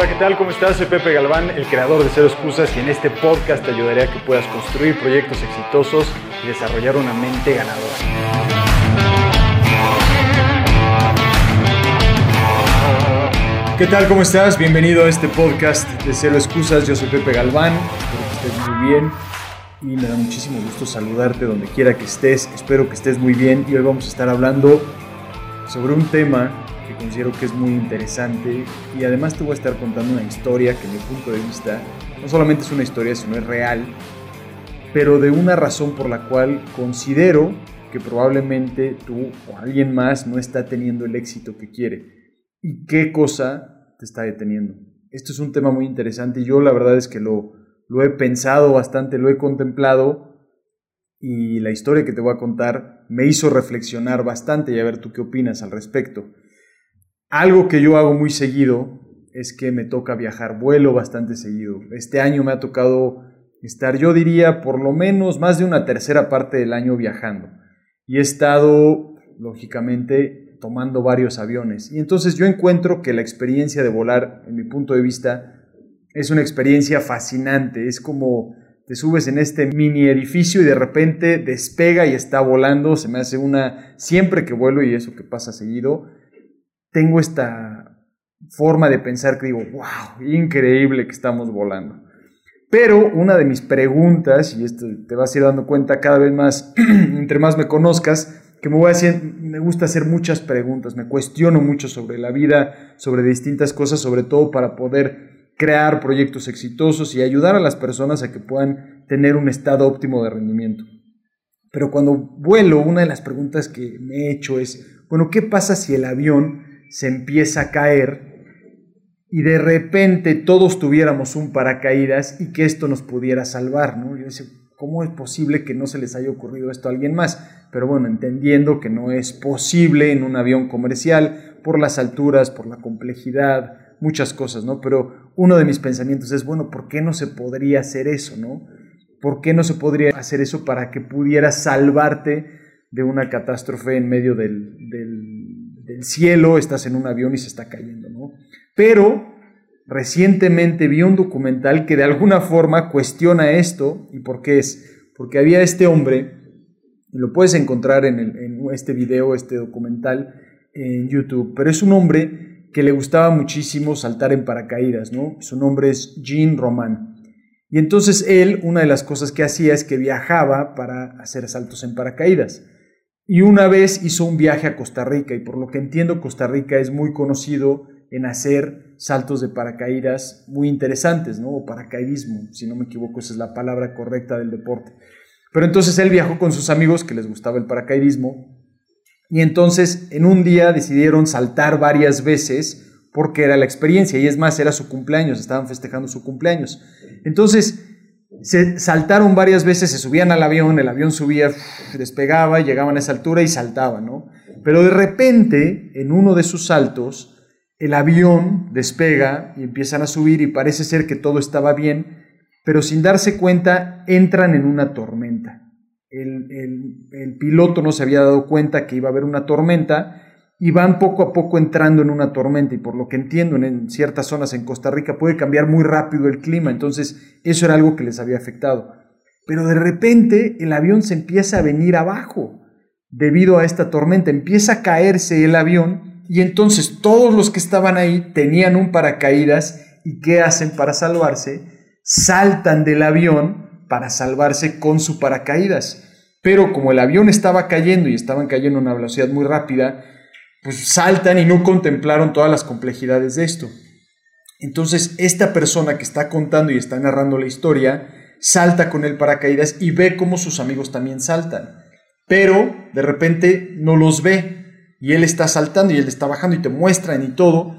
Hola, ¿qué tal? ¿Cómo estás? Soy Pepe Galván, el creador de Cero Excusas y en este podcast te ayudaré a que puedas construir proyectos exitosos y desarrollar una mente ganadora. ¿Qué tal? ¿Cómo estás? Bienvenido a este podcast de Cero Excusas. Yo soy Pepe Galván, espero que estés muy bien y me da muchísimo gusto saludarte donde quiera que estés. Espero que estés muy bien y hoy vamos a estar hablando sobre un tema que considero que es muy interesante y además te voy a estar contando una historia que, en mi punto de vista, no solamente es una historia, sino es real, pero de una razón por la cual considero que probablemente tú o alguien más no está teniendo el éxito que quiere. ¿Y qué cosa te está deteniendo? Esto es un tema muy interesante y yo la verdad es que lo, lo he pensado bastante, lo he contemplado y la historia que te voy a contar me hizo reflexionar bastante y a ver tú qué opinas al respecto. Algo que yo hago muy seguido es que me toca viajar, vuelo bastante seguido. Este año me ha tocado estar, yo diría, por lo menos más de una tercera parte del año viajando. Y he estado, lógicamente, tomando varios aviones. Y entonces yo encuentro que la experiencia de volar, en mi punto de vista, es una experiencia fascinante. Es como te subes en este mini edificio y de repente despega y está volando. Se me hace una, siempre que vuelo y eso que pasa seguido, tengo esta forma de pensar que digo, wow, increíble que estamos volando. Pero una de mis preguntas, y esto te vas a ir dando cuenta cada vez más, entre más me conozcas, que me, voy a hacer, me gusta hacer muchas preguntas, me cuestiono mucho sobre la vida, sobre distintas cosas, sobre todo para poder crear proyectos exitosos y ayudar a las personas a que puedan tener un estado óptimo de rendimiento. Pero cuando vuelo, una de las preguntas que me he hecho es, bueno, ¿qué pasa si el avión se empieza a caer y de repente todos tuviéramos un paracaídas y que esto nos pudiera salvar, ¿no? Yo decía, ¿cómo es posible que no se les haya ocurrido esto a alguien más? Pero bueno, entendiendo que no es posible en un avión comercial por las alturas, por la complejidad, muchas cosas, ¿no? Pero uno de mis pensamientos es, bueno, ¿por qué no se podría hacer eso, ¿no? ¿Por qué no se podría hacer eso para que pudieras salvarte de una catástrofe en medio del, del cielo, estás en un avión y se está cayendo, ¿no? Pero recientemente vi un documental que de alguna forma cuestiona esto, ¿y por qué es? Porque había este hombre, y lo puedes encontrar en, en este video, este documental en YouTube, pero es un hombre que le gustaba muchísimo saltar en paracaídas, ¿no? Su nombre es Jean Roman. Y entonces él, una de las cosas que hacía es que viajaba para hacer saltos en paracaídas. Y una vez hizo un viaje a Costa Rica y por lo que entiendo Costa Rica es muy conocido en hacer saltos de paracaídas muy interesantes, ¿no? O paracaidismo, si no me equivoco, esa es la palabra correcta del deporte. Pero entonces él viajó con sus amigos que les gustaba el paracaidismo y entonces en un día decidieron saltar varias veces porque era la experiencia y es más, era su cumpleaños, estaban festejando su cumpleaños. Entonces, se saltaron varias veces, se subían al avión, el avión subía, despegaba, llegaban a esa altura y saltaban, ¿no? Pero de repente, en uno de sus saltos, el avión despega y empiezan a subir y parece ser que todo estaba bien, pero sin darse cuenta entran en una tormenta. El, el piloto no se había dado cuenta que iba a haber una tormenta y van poco a poco entrando en una tormenta y por lo que entiendo en ciertas zonas en Costa Rica puede cambiar muy rápido el clima, entonces eso era algo que les había afectado. Pero de repente el avión se empieza a venir abajo debido a esta tormenta, empieza a caerse el avión y entonces todos los que estaban ahí tenían un paracaídas y ¿qué hacen para salvarse? Saltan del avión para salvarse con su paracaídas. Pero como el avión estaba cayendo y estaban cayendo a una velocidad muy rápida, pues saltan y no contemplaron todas las complejidades de esto. Entonces, esta persona que está contando y está narrando la historia, salta con el paracaídas y ve cómo sus amigos también saltan. Pero de repente no los ve y él está saltando y él está bajando y te muestran y todo.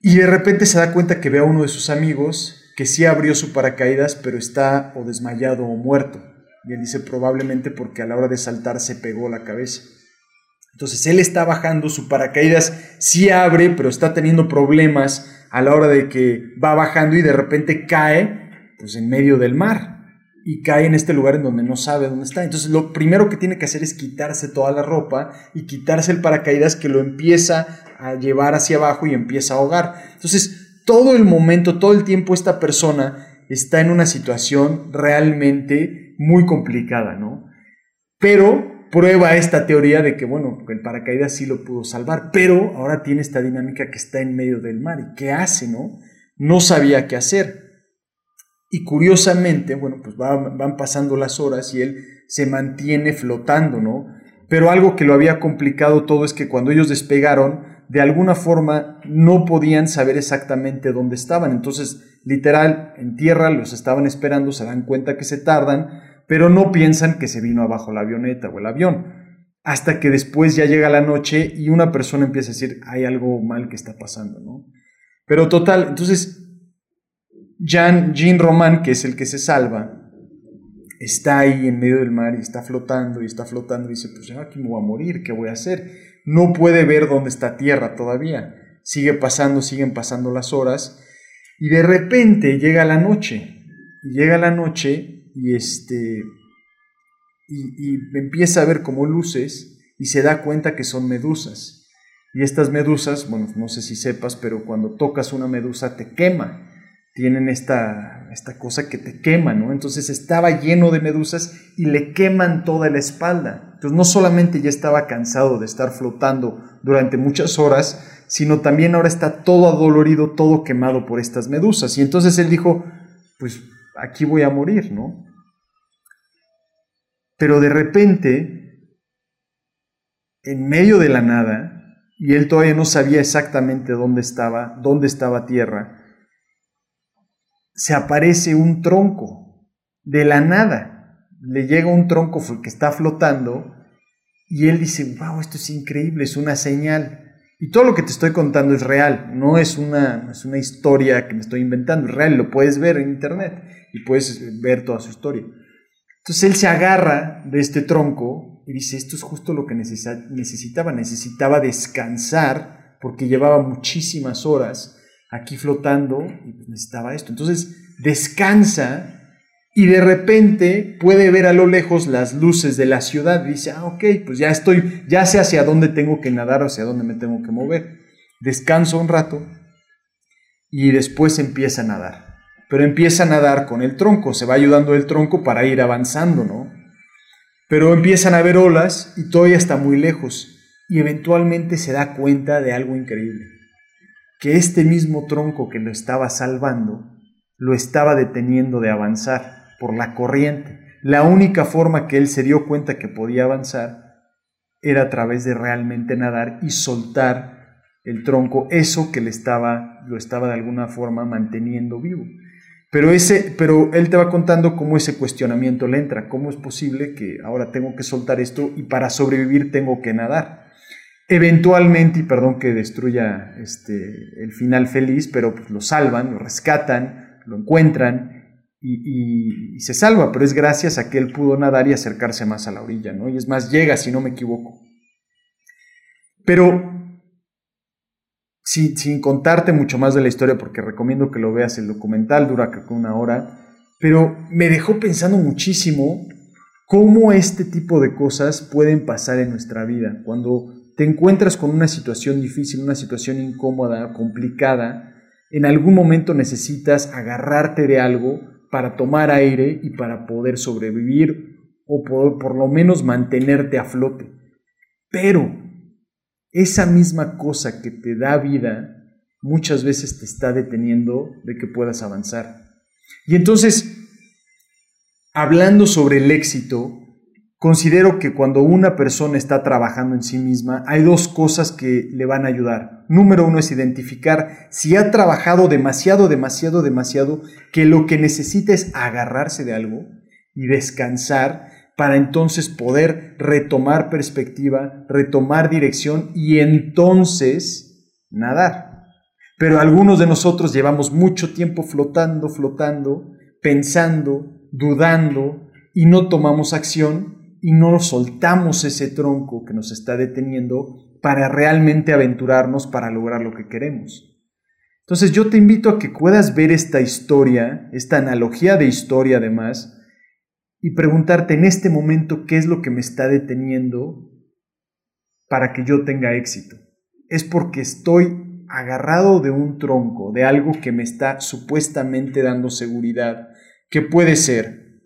Y de repente se da cuenta que ve a uno de sus amigos que sí abrió su paracaídas, pero está o desmayado o muerto. Y él dice probablemente porque a la hora de saltar se pegó la cabeza. Entonces él está bajando, su paracaídas sí abre, pero está teniendo problemas a la hora de que va bajando y de repente cae pues en medio del mar y cae en este lugar en donde no sabe dónde está. Entonces lo primero que tiene que hacer es quitarse toda la ropa y quitarse el paracaídas que lo empieza a llevar hacia abajo y empieza a ahogar. Entonces todo el momento, todo el tiempo esta persona está en una situación realmente muy complicada, ¿no? Pero prueba esta teoría de que, bueno, el paracaídas sí lo pudo salvar, pero ahora tiene esta dinámica que está en medio del mar. ¿Y qué hace, no? No sabía qué hacer. Y curiosamente, bueno, pues van pasando las horas y él se mantiene flotando, ¿no? Pero algo que lo había complicado todo es que cuando ellos despegaron, de alguna forma no podían saber exactamente dónde estaban. Entonces, literal, en tierra los estaban esperando, se dan cuenta que se tardan, pero no piensan que se vino abajo la avioneta o el avión. Hasta que después ya llega la noche y una persona empieza a decir, hay algo mal que está pasando, ¿no? Pero total, entonces, Jean, Jean Roman, que es el que se salva, está ahí en medio del mar y está flotando y está flotando y dice, pues ya aquí me voy a morir, ¿qué voy a hacer? No puede ver dónde está tierra todavía. Sigue pasando, siguen pasando las horas y de repente llega la noche. llega la noche y este y, empieza a ver como luces y se da cuenta que son medusas. Y estas medusas, bueno, no sé si sepas, pero cuando tocas una medusa te quema tienen esta, esta cosa que te quema, ¿no? Entonces estaba lleno de medusas y le queman toda la espalda. Entonces no solamente ya estaba cansado de estar flotando durante muchas horas, sino también ahora está todo adolorido, todo quemado por estas medusas. Y entonces él dijo, pues aquí voy a morir, ¿no? Pero de repente, en medio de la nada, y él todavía no sabía exactamente dónde estaba, dónde estaba tierra, se aparece un tronco de la nada. Le llega un tronco que está flotando y él dice, wow, esto es increíble, es una señal. Y todo lo que te estoy contando es real, no es una, es una historia que me estoy inventando, es real, lo puedes ver en internet y puedes ver toda su historia. Entonces él se agarra de este tronco y dice, esto es justo lo que necesitaba, necesitaba descansar porque llevaba muchísimas horas aquí flotando y pues necesitaba esto. Entonces descansa y de repente puede ver a lo lejos las luces de la ciudad. dice, ah, ok, pues ya estoy, ya sé hacia dónde tengo que nadar, hacia dónde me tengo que mover. Descanso un rato y después empieza a nadar. Pero empieza a nadar con el tronco, se va ayudando el tronco para ir avanzando, ¿no? Pero empiezan a ver olas y todavía está muy lejos y eventualmente se da cuenta de algo increíble que este mismo tronco que lo estaba salvando lo estaba deteniendo de avanzar por la corriente. La única forma que él se dio cuenta que podía avanzar era a través de realmente nadar y soltar el tronco, eso que le estaba, lo estaba de alguna forma manteniendo vivo. Pero, ese, pero él te va contando cómo ese cuestionamiento le entra, cómo es posible que ahora tengo que soltar esto y para sobrevivir tengo que nadar. Eventualmente, y perdón que destruya este, el final feliz, pero pues lo salvan, lo rescatan, lo encuentran y, se salva, pero es gracias a que él pudo nadar y acercarse más a la orilla, ¿no? Y es más, llega, si no me equivoco. Pero sin, sin contarte mucho más de la historia, porque recomiendo que lo veas, el documental dura creo una hora, pero me dejó pensando muchísimo cómo este tipo de cosas pueden pasar en nuestra vida. Cuando te encuentras con una situación difícil, una situación incómoda, complicada, en algún momento necesitas agarrarte de algo para tomar aire y para poder sobrevivir o por, por lo menos mantenerte a flote. Pero esa misma cosa que te da vida muchas veces te está deteniendo de que puedas avanzar. Y entonces, hablando sobre el éxito, Considero que cuando una persona está trabajando en sí misma, hay dos cosas que le van a ayudar. Número uno es identificar si ha trabajado demasiado, demasiado, demasiado, que lo que necesita es agarrarse de algo y descansar para entonces poder retomar perspectiva, retomar dirección y entonces nadar. Pero algunos de nosotros llevamos mucho tiempo flotando, flotando, pensando, dudando y no tomamos acción y no soltamos ese tronco que nos está deteniendo para realmente aventurarnos para lograr lo que queremos. Entonces yo te invito a que puedas ver esta historia, esta analogía de historia además, y preguntarte en este momento qué es lo que me está deteniendo para que yo tenga éxito. ¿Es porque estoy agarrado de un tronco, de algo que me está supuestamente dando seguridad, ¿qué puede ser?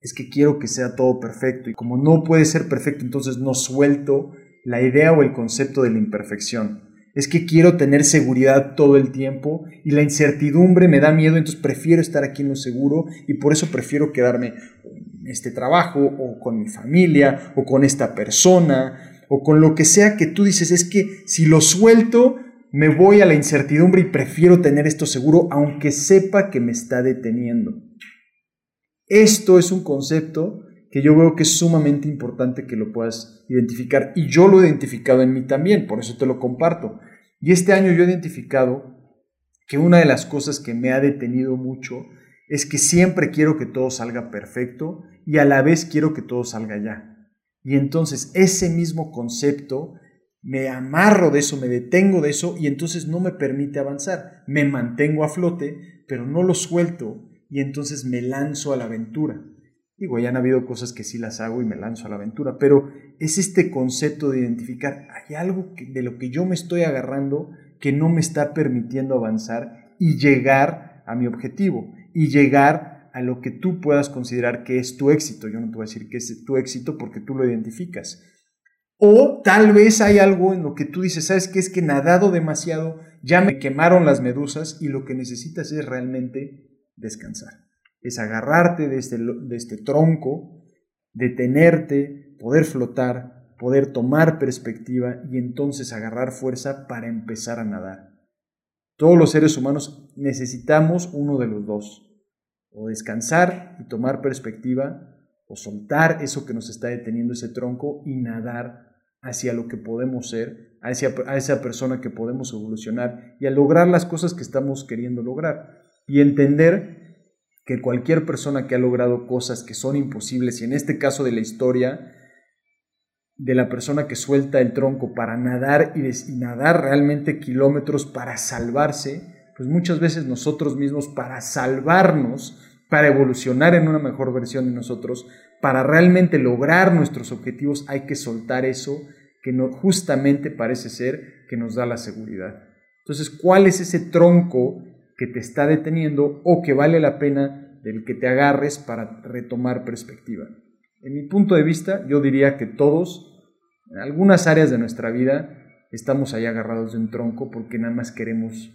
Es que quiero que sea todo perfecto y como no puede ser perfecto, entonces no suelto la idea o el concepto de la imperfección. Es que quiero tener seguridad todo el tiempo y la incertidumbre me da miedo, entonces prefiero estar aquí en lo seguro y por eso prefiero quedarme en este trabajo o con mi familia o con esta persona o con lo que sea que tú dices, es que si lo suelto, me voy a la incertidumbre y prefiero tener esto seguro, aunque sepa que me está deteniendo. Esto es un concepto que yo veo que es sumamente importante que lo puedas identificar y yo lo he identificado en mí también, por eso te lo comparto. Y este año yo he identificado que una de las cosas que me ha detenido mucho es que siempre quiero que todo salga perfecto y a la vez quiero que todo salga ya. Y entonces ese mismo concepto, me amarro de eso, me detengo de eso y entonces no me permite avanzar. Me mantengo a flote, pero no lo suelto y entonces me lanzo a la aventura. Digo, ya han habido cosas que sí las hago y me lanzo a la aventura, pero es este concepto de identificar, hay algo de lo que yo me estoy agarrando que no me está permitiendo avanzar y llegar a mi objetivo y llegar a lo que tú puedas considerar que es tu éxito. Yo no te voy a decir que es tu éxito porque tú lo identificas. O tal vez hay algo en lo que tú dices, ¿sabes qué? Es que nadado demasiado, ya me quemaron las medusas y lo que necesitas es realmente descansar. Es agarrarte de este, de este tronco, detenerte, poder flotar, poder tomar perspectiva y entonces agarrar fuerza para empezar a nadar. Todos los seres humanos necesitamos uno de los dos o descansar y tomar perspectiva, o soltar eso que nos está deteniendo ese tronco y nadar hacia lo que podemos ser, hacia, a esa persona que podemos evolucionar y a lograr las cosas que estamos queriendo lograr. Y entender que cualquier persona que ha logrado cosas que son imposibles, y en este caso de la historia, de la persona que suelta el tronco para nadar y, y nadar realmente kilómetros para salvarse, pues muchas veces nosotros mismos para salvarnos, para evolucionar en una mejor versión de nosotros, para realmente lograr nuestros objetivos, hay que soltar eso que no, justamente parece ser que nos da la seguridad. Entonces, ¿cuál es ese tronco que te está deteniendo o que vale la pena del que te agarres para retomar perspectiva? En mi punto de vista, yo diría que todos, en algunas áreas de nuestra vida, estamos ahí agarrados de un tronco porque nada más queremos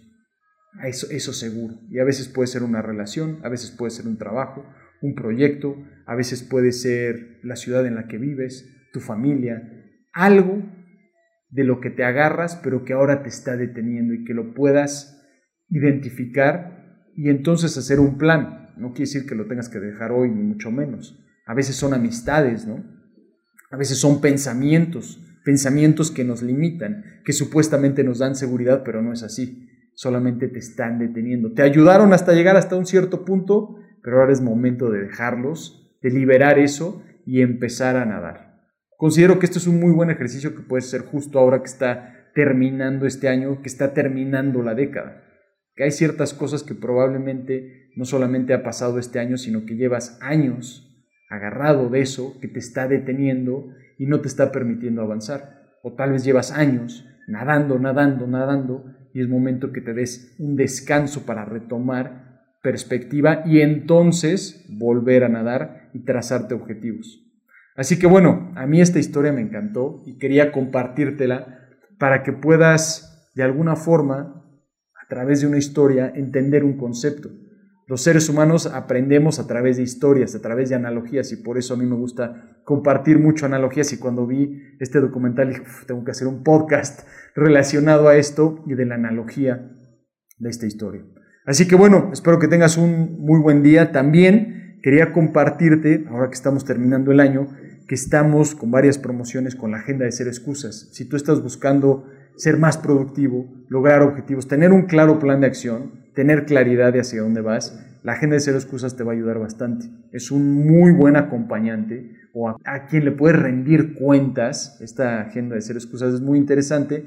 eso, eso seguro. Y a veces puede ser una relación, a veces puede ser un trabajo, un proyecto, a veces puede ser la ciudad en la que vives, tu familia, algo de lo que te agarras, pero que ahora te está deteniendo y que lo puedas identificar y entonces hacer un plan. No quiere decir que lo tengas que dejar hoy, ni mucho menos. A veces son amistades, ¿no? A veces son pensamientos, pensamientos que nos limitan, que supuestamente nos dan seguridad, pero no es así solamente te están deteniendo. Te ayudaron hasta llegar hasta un cierto punto, pero ahora es momento de dejarlos, de liberar eso y empezar a nadar. Considero que esto es un muy buen ejercicio que puede ser justo ahora que está terminando este año, que está terminando la década. Que hay ciertas cosas que probablemente no solamente ha pasado este año, sino que llevas años agarrado de eso que te está deteniendo y no te está permitiendo avanzar. O tal vez llevas años nadando, nadando, nadando y es momento que te des un descanso para retomar perspectiva y entonces volver a nadar y trazarte objetivos. Así que bueno, a mí esta historia me encantó y quería compartírtela para que puedas de alguna forma, a través de una historia, entender un concepto. Los seres humanos aprendemos a través de historias, a través de analogías y por eso a mí me gusta compartir mucho analogías y cuando vi este documental dije, tengo que hacer un podcast relacionado a esto y de la analogía de esta historia. Así que bueno, espero que tengas un muy buen día. También quería compartirte, ahora que estamos terminando el año, que estamos con varias promociones con la agenda de ser excusas. Si tú estás buscando ser más productivo, lograr objetivos, tener un claro plan de acción, tener claridad de hacia dónde vas, la agenda de cero excusas te va a ayudar bastante. Es un muy buen acompañante o a, quien le puedes rendir cuentas. Esta agenda de cero excusas es muy interesante.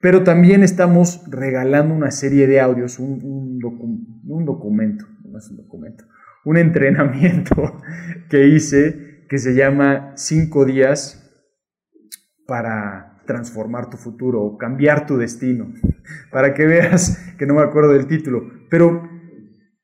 Pero también estamos regalando una serie de audios, un, documento, no es un documento, un entrenamiento que hice que se llama 5 días para transformar tu futuro o cambiar tu destino. para que veas que no me acuerdo del título. Pero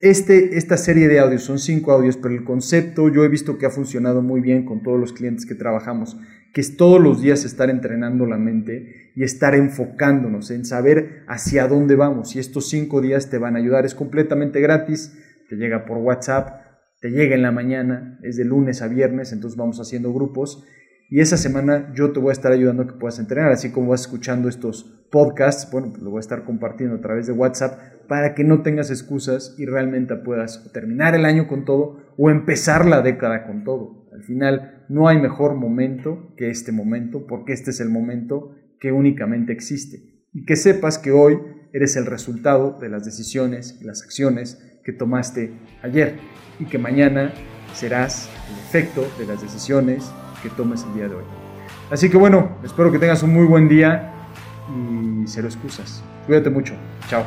este, esta serie de audios, son cinco audios, pero el concepto yo he visto que ha funcionado muy bien con todos los clientes que trabajamos, que es todos los días estar entrenando la mente y estar enfocándonos en saber hacia dónde vamos. Y estos cinco días te van a ayudar. Es completamente gratis, te llega por WhatsApp, te llega en la mañana, es de lunes a viernes, entonces vamos haciendo grupos. Y esa semana yo te voy a estar ayudando a que puedas entrenar, así como vas escuchando estos podcasts, bueno, pues lo voy a estar compartiendo a través de WhatsApp para que no tengas excusas y realmente puedas terminar el año con todo o empezar la década con todo. Al final no hay mejor momento que este momento, porque este es el momento que únicamente existe. Y que sepas que hoy eres el resultado de las decisiones y las acciones que tomaste ayer y que mañana serás el efecto de las decisiones que tomes el día de hoy. Así que bueno, espero que tengas un muy buen día y cero excusas. Cuídate mucho. Chao.